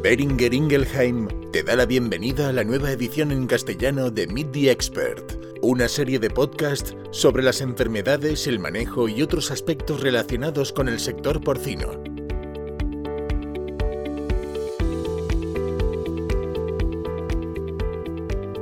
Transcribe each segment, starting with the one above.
Beringer Ingelheim te da la bienvenida a la nueva edición en castellano de Meet the Expert, una serie de podcasts sobre las enfermedades, el manejo y otros aspectos relacionados con el sector porcino.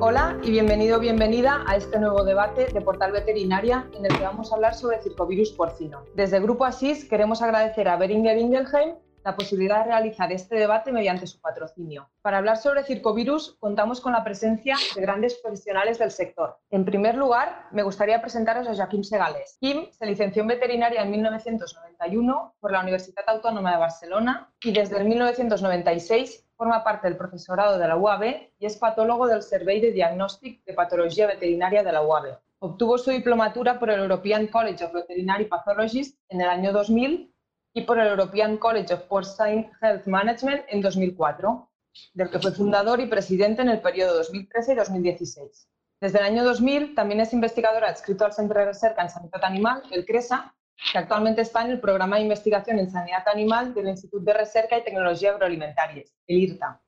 Hola y bienvenido bienvenida a este nuevo debate de Portal Veterinaria en el que vamos a hablar sobre circovirus porcino. Desde Grupo Asís queremos agradecer a Beringer Ingelheim la posibilidad de realizar este debate mediante su patrocinio. Para hablar sobre circovirus, contamos con la presencia de grandes profesionales del sector. En primer lugar, me gustaría presentaros a Joaquim Segales. Kim se licenció en veterinaria en 1991 por la Universidad Autónoma de Barcelona y desde el 1996 forma parte del profesorado de la UAB y es patólogo del Servei de Diagnòstic de Patología Veterinaria de la UAB. Obtuvo su diplomatura por el European College of Veterinary Pathologists en el año 2000 y por el European College of Porcine Health Management en 2004, del que fue fundador y presidente en el periodo 2013 y 2016. Desde el año 2000 también es investigadora adscrito al Centro de Recerca en Sanidad Animal, el CRESA, que actualmente está en el Programa de Investigación en Sanidad Animal del Instituto de Recerca y Tecnología Agroalimentarias, el IRTA.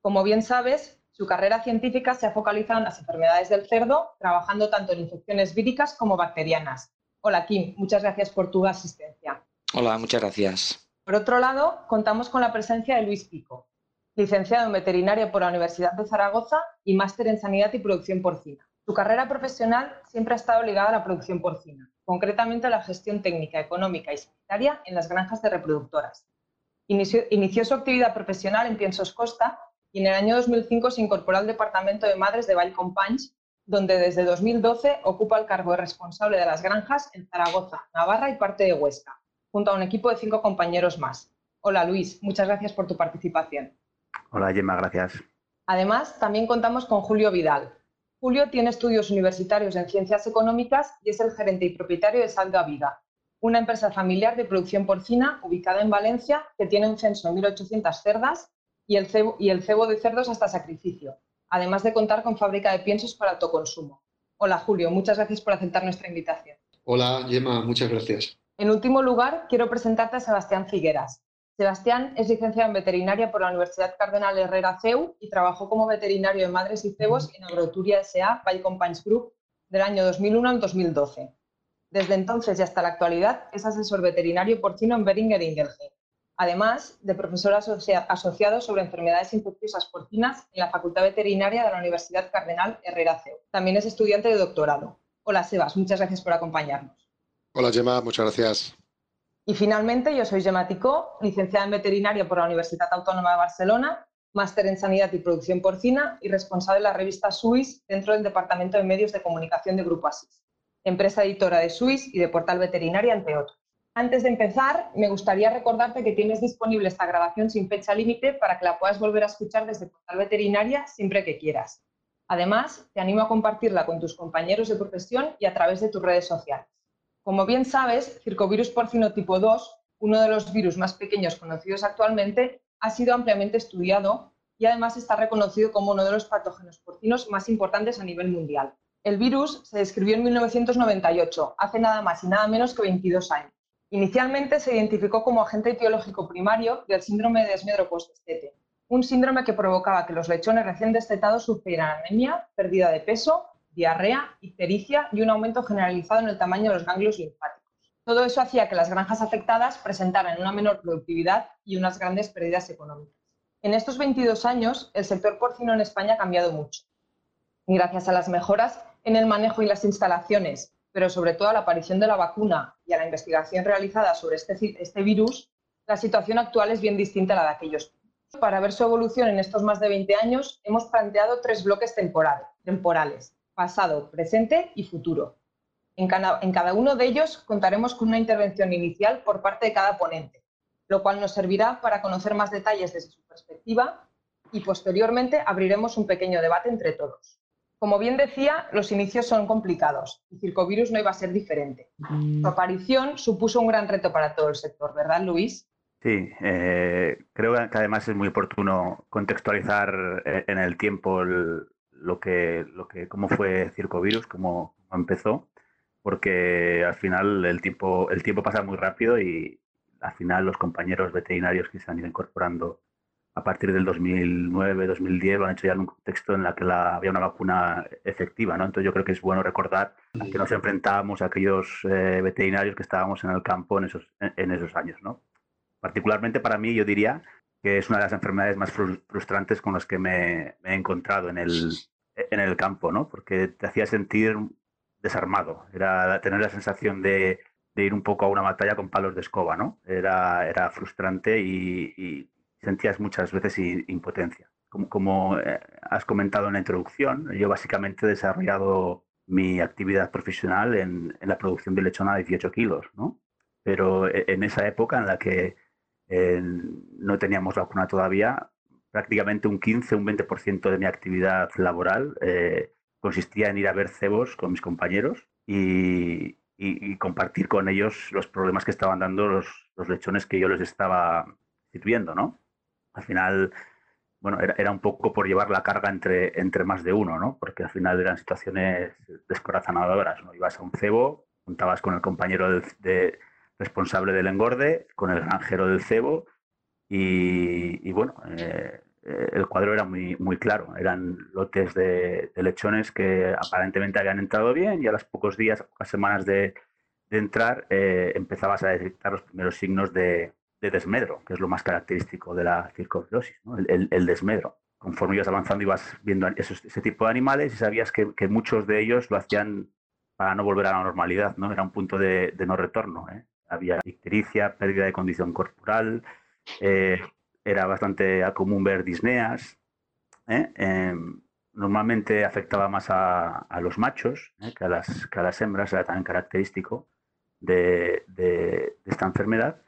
Como bien sabes, su carrera científica se ha focalizado en las enfermedades del cerdo, trabajando tanto en infecciones víricas como bacterianas. Hola Kim, muchas gracias por tu asistencia. Hola, muchas gracias. Por otro lado, contamos con la presencia de Luis Pico, licenciado en veterinaria por la Universidad de Zaragoza y máster en sanidad y producción porcina. Su carrera profesional siempre ha estado ligada a la producción porcina, concretamente a la gestión técnica, económica y sanitaria en las granjas de reproductoras. Inició, su actividad profesional en Piensos Costa y en el año 2005 se incorporó al Departamento de Madres de Vallcompanys, donde desde 2012 ocupa el cargo de responsable de las granjas en Zaragoza, Navarra y parte de Huesca junto a un equipo de cinco compañeros más. Hola Luis, muchas gracias por tu participación. Hola Gemma, gracias. Además, también contamos con Julio Vidal. Julio tiene estudios universitarios en ciencias económicas y es el gerente y propietario de Salga Viga, una empresa familiar de producción porcina ubicada en Valencia que tiene un censo de 1.800 cerdas y el, cebo, y el cebo de cerdos hasta sacrificio, además de contar con fábrica de piensos para autoconsumo. Hola Julio, muchas gracias por aceptar nuestra invitación. Hola Gemma, muchas gracias. En último lugar, quiero presentarte a Sebastián Figueras. Sebastián es licenciado en veterinaria por la Universidad Cardenal Herrera CEU y trabajó como veterinario de madres y cebos en Agroturia S.A. by Companies Group del año 2001 al 2012. Desde entonces y hasta la actualidad es asesor veterinario porcino en Beringer Ingelheim, además de profesor asociado sobre enfermedades infecciosas porcinas en la Facultad Veterinaria de la Universidad Cardenal Herrera CEU. También es estudiante de doctorado. Hola Sebas, muchas gracias por acompañarnos. Hola Gemma, muchas gracias. Y finalmente, yo soy Gemma Ticó, licenciada en veterinaria por la Universidad Autónoma de Barcelona, máster en Sanidad y Producción Porcina y responsable de la revista Suis dentro del Departamento de Medios de Comunicación de Grupo Asís, empresa editora de Suis y de Portal Veterinaria, entre otros. Antes de empezar, me gustaría recordarte que tienes disponible esta grabación sin fecha límite para que la puedas volver a escuchar desde Portal Veterinaria siempre que quieras. Además, te animo a compartirla con tus compañeros de profesión y a través de tus redes sociales. Como bien sabes, circovirus porcino tipo 2, uno de los virus más pequeños conocidos actualmente, ha sido ampliamente estudiado y además está reconocido como uno de los patógenos porcinos más importantes a nivel mundial. El virus se describió en 1998, hace nada más y nada menos que 22 años. Inicialmente se identificó como agente etiológico primario del síndrome de desmedro postestete, un síndrome que provocaba que los lechones recién destetados sufrieran anemia, pérdida de peso diarrea, ictericia y un aumento generalizado en el tamaño de los ganglios linfáticos. Todo eso hacía que las granjas afectadas presentaran una menor productividad y unas grandes pérdidas económicas. En estos 22 años, el sector porcino en España ha cambiado mucho. Y gracias a las mejoras en el manejo y las instalaciones, pero sobre todo a la aparición de la vacuna y a la investigación realizada sobre este, este virus, la situación actual es bien distinta a la de aquellos. Para ver su evolución en estos más de 20 años, hemos planteado tres bloques temporales pasado, presente y futuro. En cada, uno de ellos contaremos con una intervención inicial por parte de cada ponente, lo cual nos servirá para conocer más detalles desde su perspectiva y posteriormente abriremos un pequeño debate entre todos. Como bien decía, los inicios son complicados y Circovirus no iba a ser diferente. Su aparición supuso un gran reto para todo el sector, ¿verdad, Luis? Sí, eh, creo que además es muy oportuno contextualizar eh, en el tiempo el, lo que, lo que, cómo fue Circovirus, cómo, cómo empezó, porque al final el tiempo, el tiempo pasa muy rápido y al final los compañeros veterinarios que se han ido incorporando a partir del 2009, 2010 lo han hecho ya en un contexto en el que la, había una vacuna efectiva, ¿no? Entonces yo creo que es bueno recordar que nos enfrentábamos a aquellos eh, veterinarios que estábamos en el campo en esos, en, esos años, ¿no? Particularmente para mí yo diría que es una de las enfermedades más frustrantes con las que me, he encontrado en el, en el campo, ¿no? Porque te hacía sentir desarmado, era tener la sensación de, ir un poco a una batalla con palos de escoba, ¿no? Era, era frustrante y sentías muchas veces impotencia. Como, como eh, has comentado en la introducción, yo básicamente he desarrollado mi actividad profesional en, la producción de lechona de 18 kilos, ¿no? Pero e, en esa época en la que no teníamos vacuna todavía, prácticamente un 15, un 20% de mi actividad laboral eh, consistía en ir a ver cebos con mis compañeros y, compartir con ellos los problemas que estaban dando los, lechones que yo les estaba sirviendo, ¿no? al final, bueno, era, un poco por llevar la carga entre, entre más de uno, ¿no? Porque al final eran situaciones descorazonadoras, ¿no? Ibas a un cebo, contabas con el compañero de, responsable del engorde, con el granjero del cebo y, bueno, eh, el cuadro era muy, muy claro. Eran lotes de, lechones que aparentemente habían entrado bien y a los pocos días, a pocas semanas de, entrar, eh, empezabas a detectar los primeros signos de, de desmedro, que es lo más característico de la circovirosis, el, desmedro. Conforme ibas avanzando ibas viendo ese tipo de animales y sabías que, muchos de ellos lo hacían para no volver a la normalidad, ¿no? Era un punto de, no retorno. ¿eh? Había ictericia, pérdida de condición corporal, eh, era bastante común ver disneas. ¿eh? Em, normalmente afectaba más a, los machos que, a las, que a las hembras, era también característico de, de esta enfermedad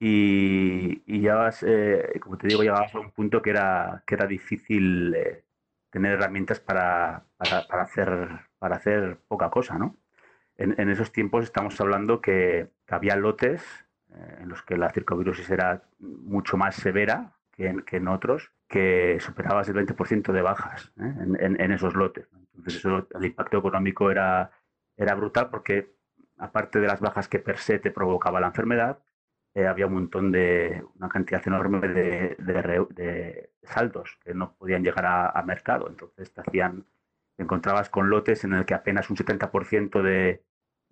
y, y ya, eh, como te digo, llegabas a un punto que era, que era difícil eh, tener herramientas para, para, hacer, para hacer poca cosa, ¿no? En, en esos tiempos estamos hablando que, había lotes eh, en los que la circovirosis era mucho más severa que en, que en otros, que superabas el 20% de bajas en, en, esos lotes. Entonces eso, el impacto económico era, era brutal porque aparte de las bajas que per se te provocaba la enfermedad, eh, había un montón de, una cantidad enorme de, de, saldos que no podían llegar a, mercado. Entonces te hacían, encontrabas con lotes en el que apenas un 70% de,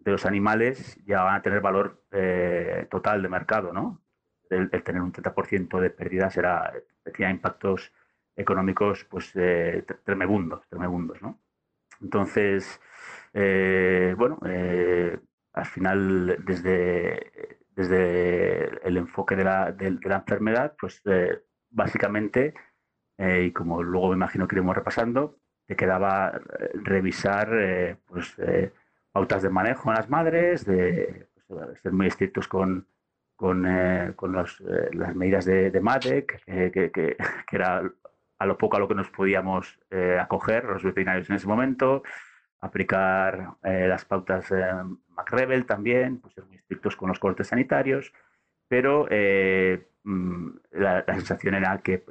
de los animales llegaban a tener valor eh, total de mercado, ¿no? El, tener un 30% de pérdidas era, tenía impactos económicos pues eh, tremebundos, ¿no? Entonces, bueno, al final desde desde el enfoque de la, de, la enfermedad, pues eh, básicamente, eh, y como luego me imagino que iremos repasando, te quedaba eh, revisar pues, pautas de manejo en las madres, de pues, ser muy estrictos con, con, con los, las medidas de, de MADEC, que, que, que, era a lo poco a lo que nos podíamos acoger los veterinarios en ese momento, aplicar las pautas MacRebel también, pues ser muy estrictos con los cortes sanitarios, pero eh, mm, la, sensación era que,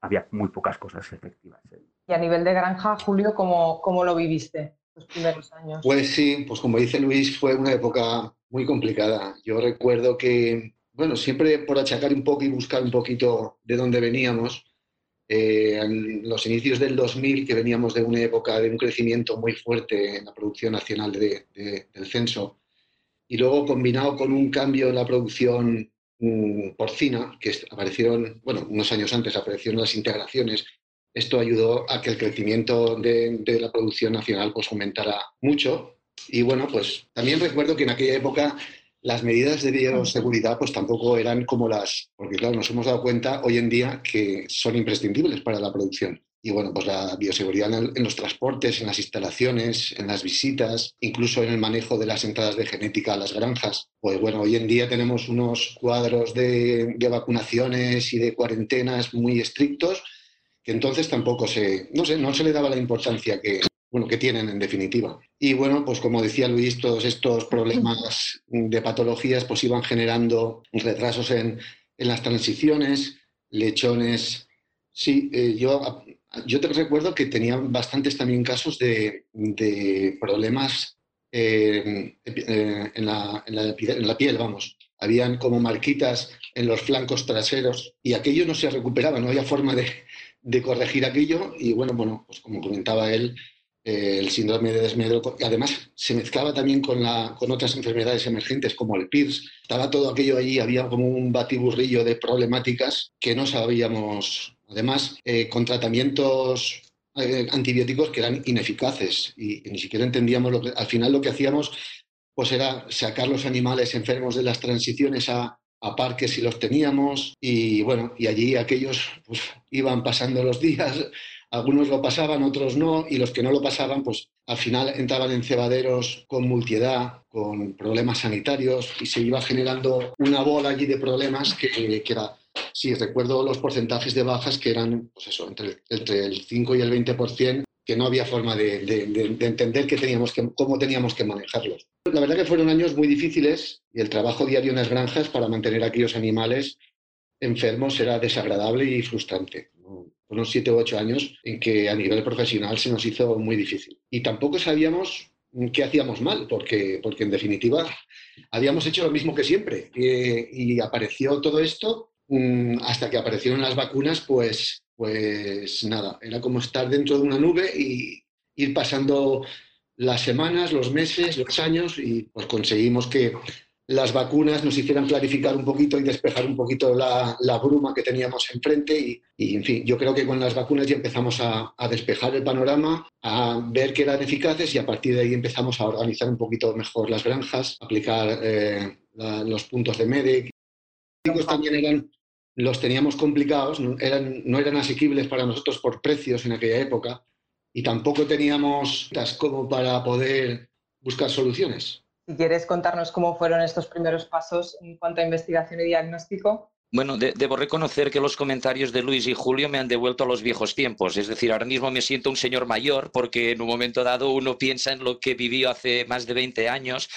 había muy pocas cosas efectivas. Y a nivel de granja, Julio, ¿cómo, cómo lo viviste los primeros años? Pues sí, pues como dice Luis, fue una época muy complicada. Yo recuerdo que, bueno, siempre por achacar un poco y buscar un poquito de dónde veníamos, eh, en los inicios del 2000, que veníamos de una época de un crecimiento muy fuerte en la producción nacional del censo, y luego combinado con un cambio en la producción mm, porcina, que aparecieron, bueno, unos años antes aparecieron las integraciones, esto ayudó a que el crecimiento de, la producción nacional pues aumentara mucho. Y bueno, pues también recuerdo que en aquella época las medidas de bioseguridad pues tampoco eran como las, porque claro, nos hemos dado cuenta hoy en día que son imprescindibles para la producción y bueno, pues la bioseguridad en, los transportes, en las instalaciones, en las visitas, incluso en el manejo de las entradas de genética a las granjas. Pues bueno, hoy en día tenemos unos cuadros de, vacunaciones y de cuarentenas muy estrictos que entonces tampoco se, no sé, no se le daba la importancia que, bueno, que tienen en definitiva. Y bueno, pues como decía Luis, todos estos problemas de patologías pues iban generando retrasos en, en las transiciones, lechones. Sí, eh, yo yo te recuerdo que tenía bastantes también casos de, problemas eh, eh, en, la, piel, vamos. habían como marquitas en los flancos traseros y aquello no se recuperaba, no había forma de, de corregir aquello y bueno, bueno, pues como comentaba él, eh, el síndrome de desmedro, y además se mezclaba también con, la, con otras enfermedades emergentes como el PIRS, estaba todo aquello allí, había como un batiburrillo de problemáticas que no sabíamos, además, eh, con tratamientos eh, antibióticos que eran ineficaces y, ni siquiera entendíamos lo que, al final lo que hacíamos pues era sacar los animales enfermos de las transiciones a, a parques si los teníamos. Y bueno, y allí aquellos pues, iban pasando los días, algunos lo pasaban, otros no, y los que no lo pasaban, pues al final entraban en cebaderos con multiedad, con problemas sanitarios. Y se iba generando una bola allí de problemas que, era, sí, recuerdo los porcentajes de bajas que eran, pues eso, entre, entre el 5 y el 20%, que no había forma de, de, de, entender teníamos cómo teníamos que manejarlos. La verdad que fueron años muy difíciles y el trabajo diario en las granjas para mantener a aquellos animales enfermos era desagradable y frustrante. Fueron siete u ocho años en que a nivel profesional se nos hizo muy difícil. Y tampoco sabíamos qué hacíamos mal, porque, porque en definitiva habíamos hecho lo mismo que siempre. Y, y apareció todo esto hasta que aparecieron las vacunas, pues pues nada, era como estar dentro de una nube y ir pasando las semanas, los meses, los años y pues conseguimos que las vacunas nos hicieran clarificar un poquito y despejar un poquito la, la bruma que teníamos enfrente y, y, en fin, yo creo que con las vacunas ya empezamos a, a, despejar el panorama, a ver que eran eficaces y a partir de ahí empezamos a organizar un poquito mejor las granjas, aplicar eh, los puntos de MEDEC. También eran los teníamos complicados, no eran, no eran asequibles para nosotros por precios en aquella época y tampoco teníamos como para poder buscar soluciones. Si quieres contarnos cómo fueron estos primeros pasos en cuanto a investigación y diagnóstico. Bueno, de, debo reconocer que los comentarios de Luis y Julio me han devuelto a los viejos tiempos. Es decir, ahora mismo me siento un señor mayor porque en un momento dado uno piensa en lo que vivió hace más de 20 años,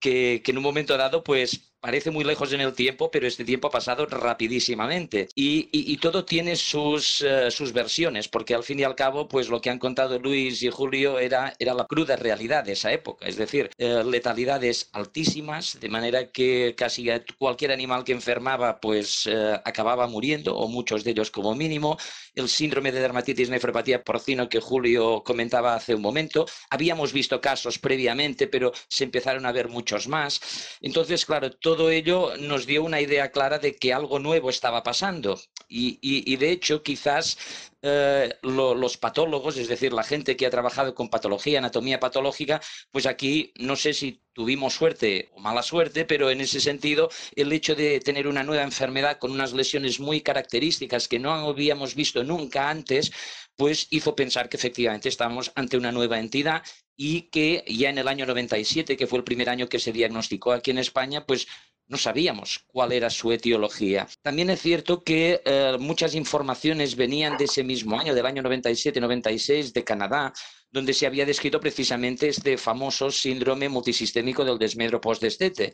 que, que en un momento dado pues parece muy lejos en el tiempo, pero este tiempo ha pasado rapidísimamente. Y, y, y todo tiene sus, uh, sus versiones, porque al fin y al cabo, pues lo que han contado Luis y Julio era, era la cruda realidad de esa época. Es decir, uh, letalidades altísimas, de manera que casi cualquier animal que enfermaba, pues uh, acababa muriendo, o muchos de ellos como mínimo. El síndrome de dermatitis nefropatía porcino que Julio comentaba hace un momento. Habíamos visto casos previamente, pero se empezaron a ver muchos más. Entonces, claro, todo ello nos dio una idea clara de que algo nuevo estaba pasando. Y, de hecho, quizás eh, lo, los patólogos, es decir, la gente que ha trabajado con patología, anatomía patológica, pues aquí no sé si tuvimos suerte o mala suerte, pero en ese sentido el hecho de tener una nueva enfermedad con unas lesiones muy características que no habíamos visto nunca antes, pues hizo pensar que efectivamente estamos ante una nueva entidad y que ya en el año 97, que fue el primer año que se diagnosticó aquí en España, pues no sabíamos cuál era su etiología. También es cierto que eh, muchas informaciones venían de ese mismo año, del año 97-96, de Canadá, donde se había descrito precisamente este famoso síndrome multisistémico del desmedro postdestete.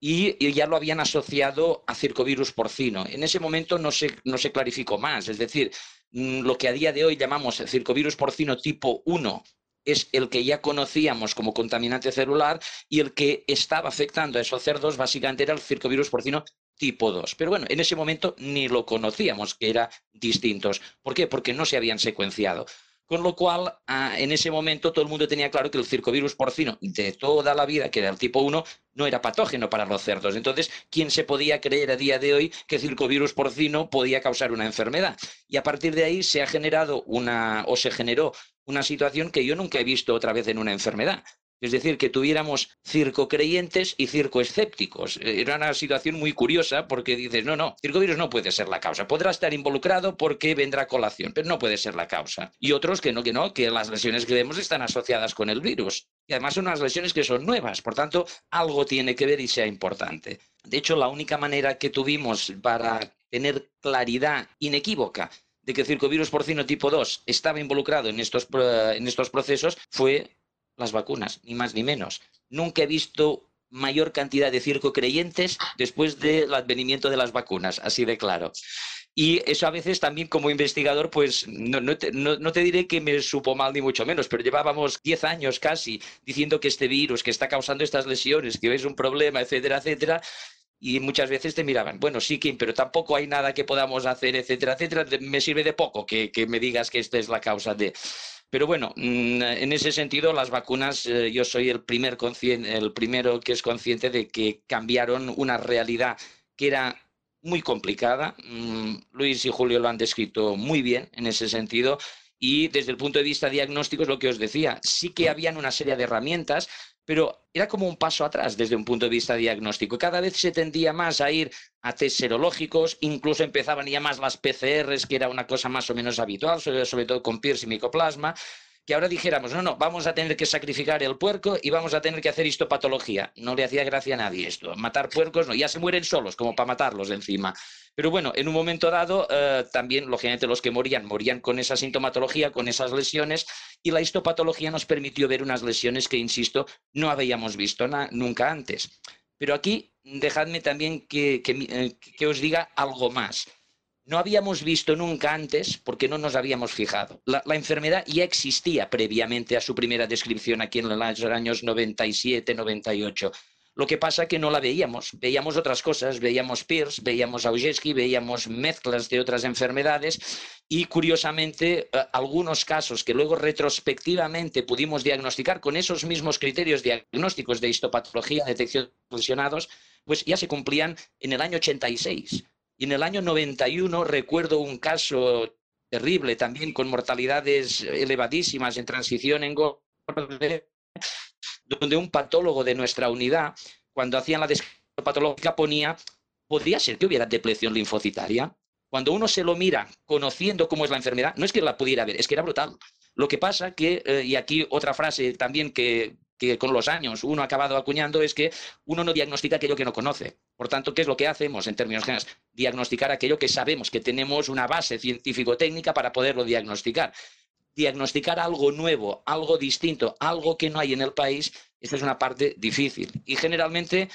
Y, ya lo habían asociado a circovirus porcino. En ese momento no se, no se clarificó más, es decir, mm, lo que a día de hoy llamamos el circovirus porcino tipo 1 es el que ya conocíamos como contaminante celular y el que estaba afectando a esos cerdos básicamente era el circovirus porcino tipo 2. Pero bueno, en ese momento ni lo conocíamos que eran distintos. ¿Por qué? Porque no se habían secuenciado. Con lo cual, ah, en ese momento todo el mundo tenía claro que el circovirus porcino de toda la vida, que era el tipo 1, no era patógeno para los cerdos. Entonces, ¿quién se podía creer a día de hoy que el circovirus porcino podía causar una enfermedad? Y a partir de ahí se ha generado una, o se generó una situación que yo nunca he visto otra vez en una enfermedad. Es decir, que tuviéramos circo creyentes y circo escépticos. Era una situación muy curiosa porque dices, no, no, circovirus no puede ser la causa. Podrá estar involucrado porque vendrá colación, pero no puede ser la causa. Y otros que no, que no, que las lesiones que vemos están asociadas con el virus. Y además son unas lesiones que son nuevas, por tanto, algo tiene que ver y sea importante. De hecho, la única manera que tuvimos para tener claridad inequívoca de que el circovirus porcino tipo 2 estaba involucrado en estos, en estos procesos fue las vacunas, ni más ni menos. Nunca he visto mayor cantidad de circo creyentes después del advenimiento de las vacunas, así de claro. Y eso a veces también como investigador, pues no, no, te, no, no, te, diré que me supo mal ni mucho menos, pero llevábamos 10 años casi diciendo que este virus que está causando estas lesiones, que es un problema, etcétera, etcétera, y muchas veces te miraban, bueno, sí, Kim, pero tampoco hay nada que podamos hacer, etcétera, etcétera. Me sirve de poco que, que me digas que esta es la causa de... Pero bueno, mm, en ese sentido, las vacunas, eh, yo soy el, el primero que es consciente de que cambiaron una realidad que era muy complicada. Mm, Luis y Julio lo han descrito muy bien en ese sentido. Y desde el punto de vista diagnóstico es lo que os decía, sí que habían una serie de herramientas, pero era como un paso atrás desde un punto de vista diagnóstico. Cada vez se tendía más a ir a test serológicos, incluso empezaban ya más las PCRs, que era una cosa más o menos habitual, sobre, todo con PIRS y micoplasma, que ahora dijéramos, no, no, vamos a tener que sacrificar el puerco y vamos a tener que hacer histopatología. No le hacía gracia a nadie esto. Matar puercos, no, ya se mueren solos, como para matarlos encima. Pero bueno, en un momento dado, eh, también, lógicamente, los que morían, morían con esa sintomatología, con esas lesiones, y la histopatología nos permitió ver unas lesiones que, insisto, no habíamos visto nunca antes. Pero aquí, dejadme también que, eh, os diga algo más no habíamos visto nunca antes porque no nos habíamos fijado. La, enfermedad ya existía previamente a su primera descripción aquí en los años 97, 98. Lo que pasa que no la veíamos, veíamos otras cosas, veíamos PIRS, veíamos Augeski, veíamos mezclas de otras enfermedades y curiosamente eh, algunos casos que luego retrospectivamente pudimos diagnosticar con esos mismos criterios diagnósticos de histopatología, detección de funcionados, pues ya se cumplían en el año 86. Y en el año 91 recuerdo un caso terrible también con mortalidades elevadísimas en transición en Gorde, donde un patólogo de nuestra unidad, cuando hacían la descripción patológica, ponía, podría ser que hubiera depleción linfocitaria. Cuando uno se lo mira conociendo cómo es la enfermedad, no es que la pudiera ver, es que era brutal. Lo que pasa que, eh, y aquí otra frase también que, que con los años uno ha acabado acuñando, es que uno no diagnostica aquello que no conoce. Por tanto, ¿qué es lo que hacemos en términos generales? Diagnosticar aquello que sabemos, que tenemos una base científico-técnica para poderlo diagnosticar diagnosticar algo nuevo, algo distinto, algo que no hay en el país, esa es una parte difícil. Y generalmente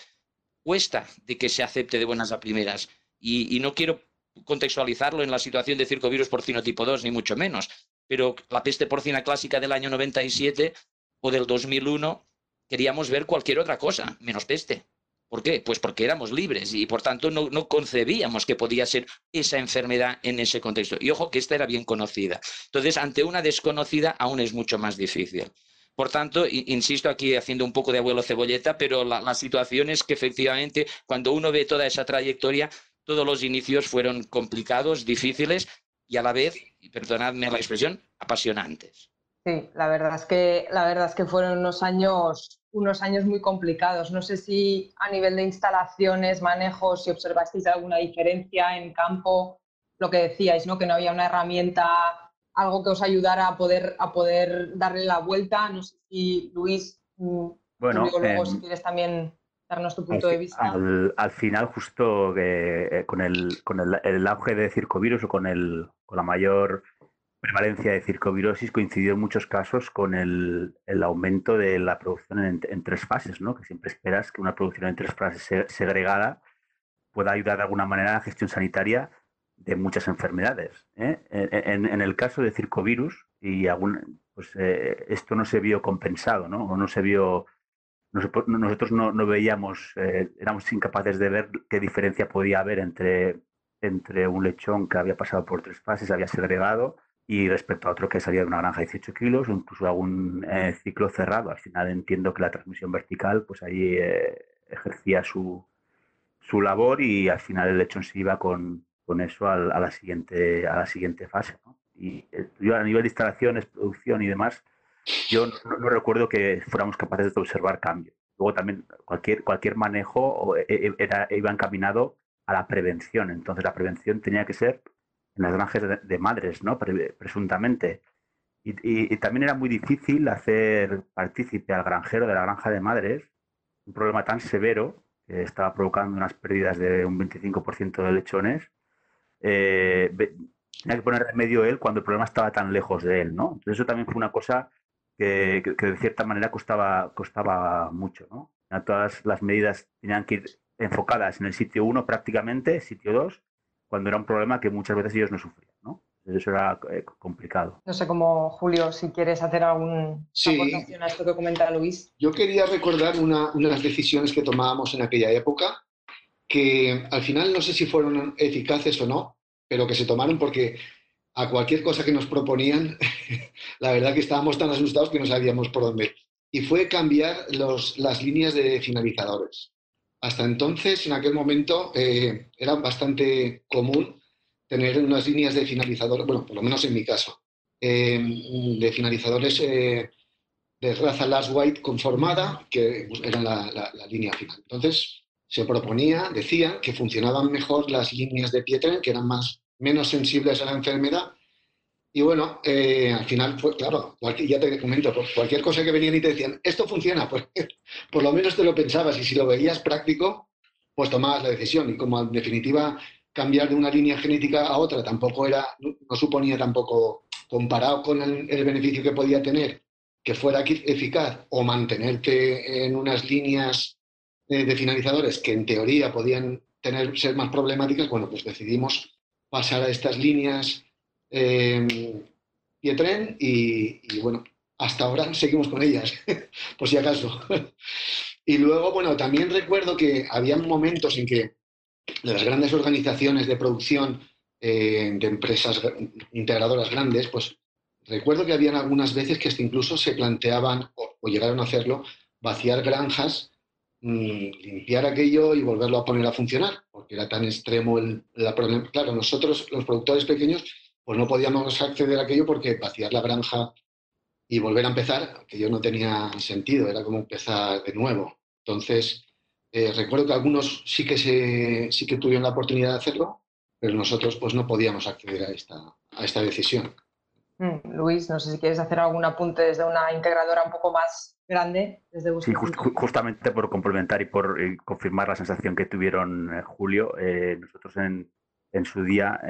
cuesta de que se acepte de buenas a primeras. Y, no quiero contextualizarlo en la situación de circovirus porcino tipo 2, ni mucho menos, pero la peste porcina clásica del año 97 o del 2001 queríamos ver cualquier otra cosa, menos peste. ¿Por qué? Pues porque éramos libres y por tanto no, concebíamos que podía ser esa enfermedad en ese contexto. Y ojo que esta era bien conocida. Entonces, ante una desconocida aún es mucho más difícil. Por tanto, insisto aquí haciendo un poco de abuelo cebolleta, pero la, situación es que efectivamente cuando uno ve toda esa trayectoria, todos los inicios fueron complicados, difíciles y a la vez, y perdonadme la expresión, apasionantes. Sí, la verdad es que, la verdad es que fueron unos años unos años muy complicados. No sé si a nivel de instalaciones, manejos, si observasteis alguna diferencia en campo, lo que decíais, ¿no? que no había una herramienta, algo que os ayudara a poder, a poder darle la vuelta. No sé si Luis, mm, bueno, luego, si quieres también darnos tu punto de vista. Al, final, justo eh, con, el, con el, el, auge de circovirus o con, el, con la mayor prevalencia de circovirosis coincidió en muchos casos con el, aumento de la producción en, tres fases, ¿no? que siempre esperas que una producción en tres fases segregada pueda ayudar de alguna manera a la gestión sanitaria de muchas enfermedades. ¿eh? En, el caso de circovirus, y pues, eh, esto no se vio compensado, ¿no? o no se vio, nosotros no, no veíamos, eh, éramos incapaces de ver qué diferencia podía haber entre, entre un lechón que había pasado por tres fases, había segregado, y respecto a otro que salía de una granja de 18 kilos o incluso algún eh, ciclo cerrado. Al final entiendo que la transmisión vertical, pues ahí eh, ejercía su, su, labor y al final el lechón se iba con, con eso a, la siguiente, a la siguiente fase. Y eh, yo a nivel de instalaciones, producción y demás, yo no, recuerdo que fuéramos capaces de observar cambios. Luego también cualquier, cualquier manejo era, iba encaminado a la prevención. Entonces la prevención tenía que ser en las granjas de, madres, ¿no? presuntamente. Y, también era muy difícil hacer partícipe al granjero de la granja de madres un problema tan severo que estaba provocando unas pérdidas de un 25% de lechones. Eh, tenía que poner remedio él cuando el problema estaba tan lejos de él, ¿no? Entonces eso también fue una cosa que, de cierta manera costaba, costaba mucho, ¿no? Todas las medidas tenían que ir enfocadas en el sitio 1 prácticamente, sitio 2, cuando era un problema que muchas veces ellos no sufrían, ¿no? Eso era eh, complicado. No sé cómo, Julio, si quieres hacer alguna aportación a esto que comenta Luis. Yo quería recordar una, unas decisiones que tomábamos en aquella época que al final no sé si fueron eficaces o no, pero que se tomaron porque a cualquier cosa que nos proponían, la verdad que estábamos tan asustados que no sabíamos por dónde. Y fue cambiar las líneas de finalizadores. Hasta entonces, en aquel momento, eh, era bastante común tener unas líneas de finalizadores, bueno, por lo menos en mi caso, eh, de finalizadores eh, de raza last white conformada, que eran la, línea final. Entonces, se proponía, decía, que funcionaban mejor las líneas de Pietren, que eran más, menos sensibles a la enfermedad. Y bueno, eh, al final, fue claro, ya te comento, cualquier cosa que venían y te decían, esto funciona, pues por lo menos te lo pensabas y si lo veías práctico, pues tomabas la decisión. Y como en definitiva cambiar de una línea genética a otra tampoco era, no suponía tampoco, comparado con el beneficio que podía tener que fuera eficaz o mantenerte en unas líneas de finalizadores que en teoría podían tener, ser más problemáticas, bueno, pues decidimos pasar a estas líneas eh, pie tren y, bueno, hasta ahora seguimos con ellas, por si acaso. y luego, bueno, también recuerdo que había momentos en que las grandes organizaciones de producción eh, de empresas integradoras grandes, pues Recuerdo que habían algunas veces que incluso se planteaban, o, llegaron a hacerlo, vaciar granjas, mm, limpiar aquello y volverlo a poner a funcionar, porque era tan extremo el problema. Claro, nosotros, los productores pequeños, pues no podíamos acceder a aquello porque vaciar la granja y volver a empezar, aquello no tenía sentido, era como empezar de nuevo. Entonces, eh, recuerdo que algunos sí que, se, sí que tuvieron la oportunidad de hacerlo, pero nosotros pues no podíamos acceder a esta, a esta decisión. Mm, Luis, no sé si quieres hacer algún apunte desde una integradora un poco más grande. Desde sí, justamente por complementar y por eh, confirmar la sensación que tuvieron eh, Julio, eh, nosotros en, su día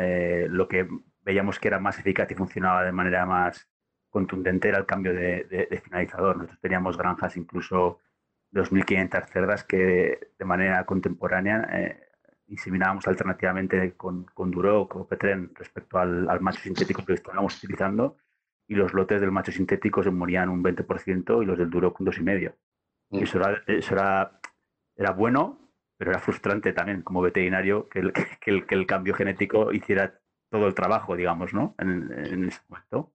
lo que veíamos que era más eficaz y funcionaba de manera más contundente era el cambio de, finalizador. Nosotros teníamos granjas incluso 2.500 cerdas que de manera contemporánea inseminábamos alternativamente con, con Duroc o Petren respecto al, al, macho sintético que estábamos utilizando y los lotes del macho sintético se morían un 20% y los del Duroc un 2,5%. Mm. Eso, era, eso era, era bueno, pero era frustrante también como veterinario que el, que el, que el cambio genético hiciera todo el trabajo, digamos, ¿no? En, en ese momento.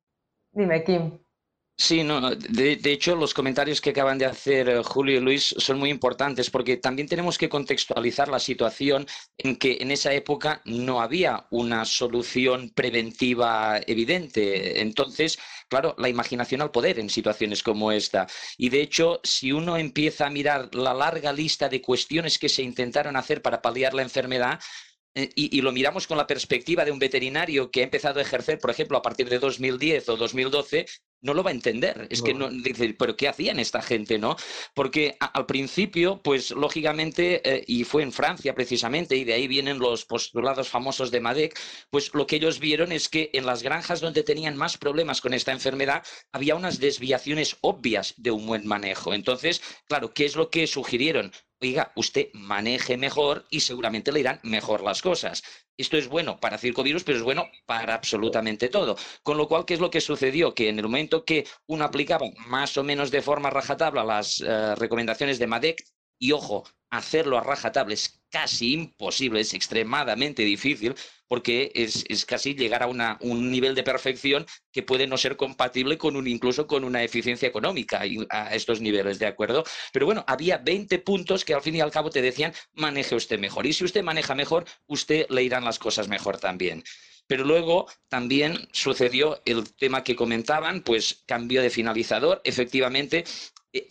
Dime, Kim. Sí, no, de, hecho los comentarios que acaban de hacer eh, Julio y Luis son muy importantes porque también tenemos que contextualizar la situación en que en esa época no había una solución preventiva evidente. Entonces, claro, la imaginación al poder en situaciones como esta. Y de hecho, si uno empieza a mirar la larga lista de cuestiones que se intentaron hacer para paliar la enfermedad, eh, y, lo miramos con la perspectiva de un veterinario que ha empezado a ejercer, por ejemplo, a partir de 2010 o 2012, no lo va a entender. Es que no, dice, pero ¿qué hacían esta gente, no? Porque al principio, pues lógicamente, eh, y fue en Francia precisamente, y de ahí vienen los postulados famosos de Madec, pues lo que ellos vieron es que en las granjas donde tenían más problemas con esta enfermedad, había unas desviaciones obvias de un buen manejo. Entonces, claro, ¿qué es lo que sugirieron? Oiga, usted maneje mejor y seguramente le irán mejor las cosas. Esto es bueno para circovirus, pero es bueno para absolutamente todo. Con lo cual, ¿qué es lo que sucedió? Que en el momento que uno aplicaba más o menos de forma rajatabla las eh, recomendaciones de MADEC, y ojo, hacerlo a rajatabla es casi imposible, es extremadamente difícil, porque es, casi llegar a un nivel de perfección que puede no ser compatible con un, incluso con una eficiencia económica a estos niveles, ¿de acuerdo? Pero bueno, había 20 puntos que al fin y al cabo te decían, maneje usted mejor. Y si usted maneja mejor, usted le irán las cosas mejor también. Pero luego también sucedió el tema que comentaban, pues cambio de finalizador. Efectivamente,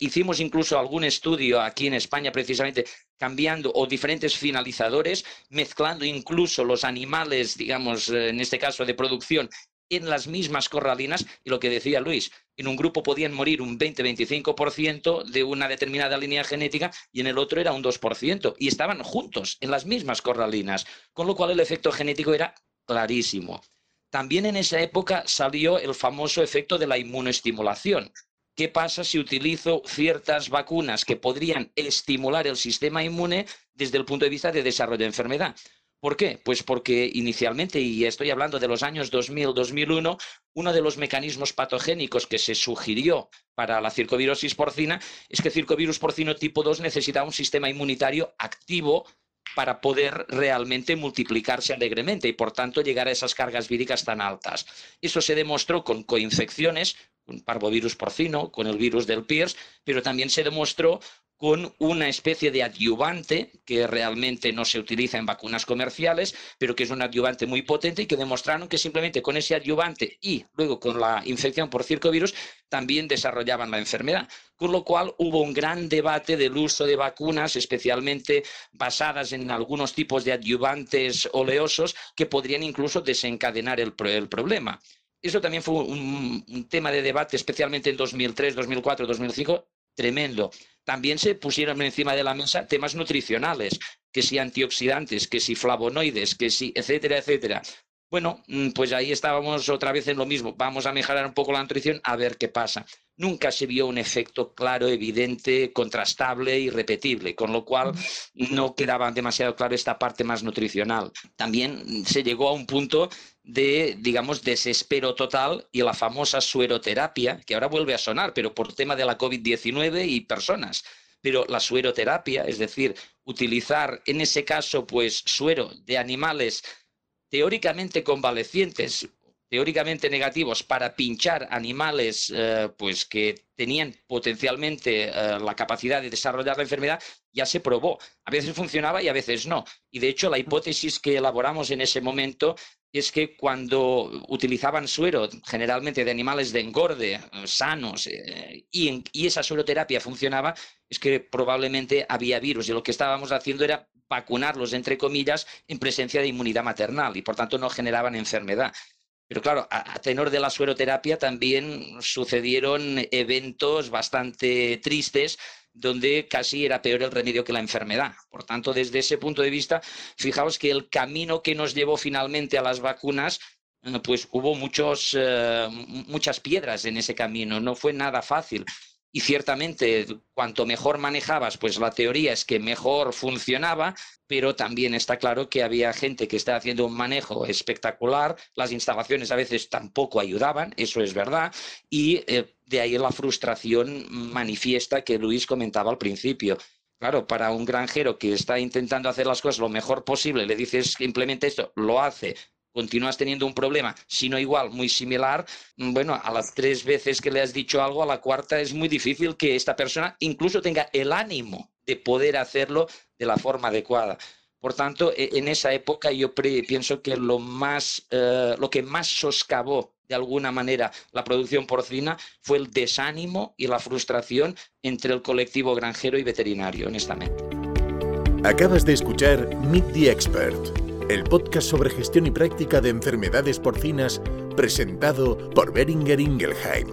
hicimos incluso algún estudio aquí en España precisamente cambiando o diferentes finalizadores, mezclando incluso los animales, digamos, eh, en este caso de producción, en las mismas corralinas. Y lo que decía Luis, en un grupo podían morir un 20-25% de una determinada línea genética y en el otro era un 2% y estaban juntos en las mismas corralinas, con lo cual el efecto genético era clarísimo. También en esa época salió el famoso efecto de la inmunoestimulación, ¿Qué pasa si utilizo ciertas vacunas que podrían estimular el sistema inmune desde el punto de vista de desarrollo de enfermedad? ¿Por qué? Pues porque inicialmente, y estoy hablando de los años 2000-2001, uno de los mecanismos patogénicos que se sugirió para la circovirosis porcina es que circovirus porcino tipo 2 necesitaba un sistema inmunitario activo para poder realmente multiplicarse alegremente y por tanto llegar a esas cargas víricas tan altas. Eso se demostró con coinfecciones, con parvovirus porcino, con el virus del PIRS, pero también se demostró con una especie de adyuvante que realmente no se utiliza en vacunas comerciales, pero que es un adyuvante muy potente y que demostraron que simplemente con ese adyuvante y luego con la infección por circovirus también desarrollaban la enfermedad. Con lo cual hubo un gran debate del uso de vacunas, especialmente basadas en algunos tipos de adyuvantes oleosos que podrían incluso desencadenar el, problema. Eso también fue un, tema de debate, especialmente en 2003, 2004, 2005, tremendo. También se pusieron encima de la mesa temas nutricionales, que si antioxidantes, que si flavonoides, que si, etcétera, etcétera. Bueno, mm, pues ahí estábamos otra vez en lo mismo. Vamos a mejorar un poco la nutrición a ver qué pasa. Nunca se vio un efecto claro, evidente, contrastable y repetible, con lo cual no quedaba demasiado claro esta parte más nutricional. También se llegó a un punto de, digamos, desespero total y la famosa sueroterapia, que ahora vuelve a sonar, pero por tema de la COVID-19 y personas. Pero la sueroterapia, es decir, utilizar en ese caso, pues, suero de animales teóricamente convalecientes, teóricamente negativos, para pinchar animales eh, pues, que tenían potencialmente eh, la capacidad de desarrollar la enfermedad, ya se probó. A veces funcionaba y a veces no. Y de hecho, la hipótesis que elaboramos en ese momento es que cuando utilizaban suero, generalmente de animales de engorde, eh, sanos, y, y, esa sueroterapia funcionaba, es que probablemente había virus. Y lo que estábamos haciendo era vacunarlos, entre comillas, en presencia de inmunidad maternal, y por tanto no generaban enfermedad. Pero claro, a, tenor de la sueroterapia también sucedieron eventos bastante tristes donde casi era peor el remedio que la enfermedad. Por tanto, desde ese punto de vista, fijaos que el camino que nos llevó finalmente a las vacunas eh, pues hubo muchos, eh, muchas piedras en ese camino, no fue nada fácil. Y ciertamente, cuanto mejor manejabas, pues la teoría es que mejor funcionaba, pero también está claro que había gente que estaba haciendo un manejo espectacular, las instalaciones a veces tampoco ayudaban, eso es verdad, y eh, de ahí la frustración manifiesta que Luis comentaba al principio. Claro, para un granjero que está intentando hacer las cosas lo mejor posible, le dices que implemente esto, lo hace, continúas teniendo un problema, sino igual, muy similar, mm, bueno, a las tres veces que le has dicho algo, a la cuarta es muy difícil que esta persona incluso tenga el ánimo de poder hacerlo de la forma adecuada. Por tanto, e, en esa época yo pienso que lo, más, eh, lo que más soscavó de alguna manera la producción porcina fue el desánimo y la frustración entre el colectivo granjero y veterinario, honestamente. Acabas de escuchar Meet the Expert el podcast sobre gestión y práctica de enfermedades porcinas presentado por Beringer Ingelheim.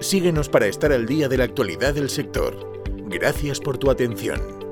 Síguenos para estar al día de la actualidad del sector. Gracias por tu atención.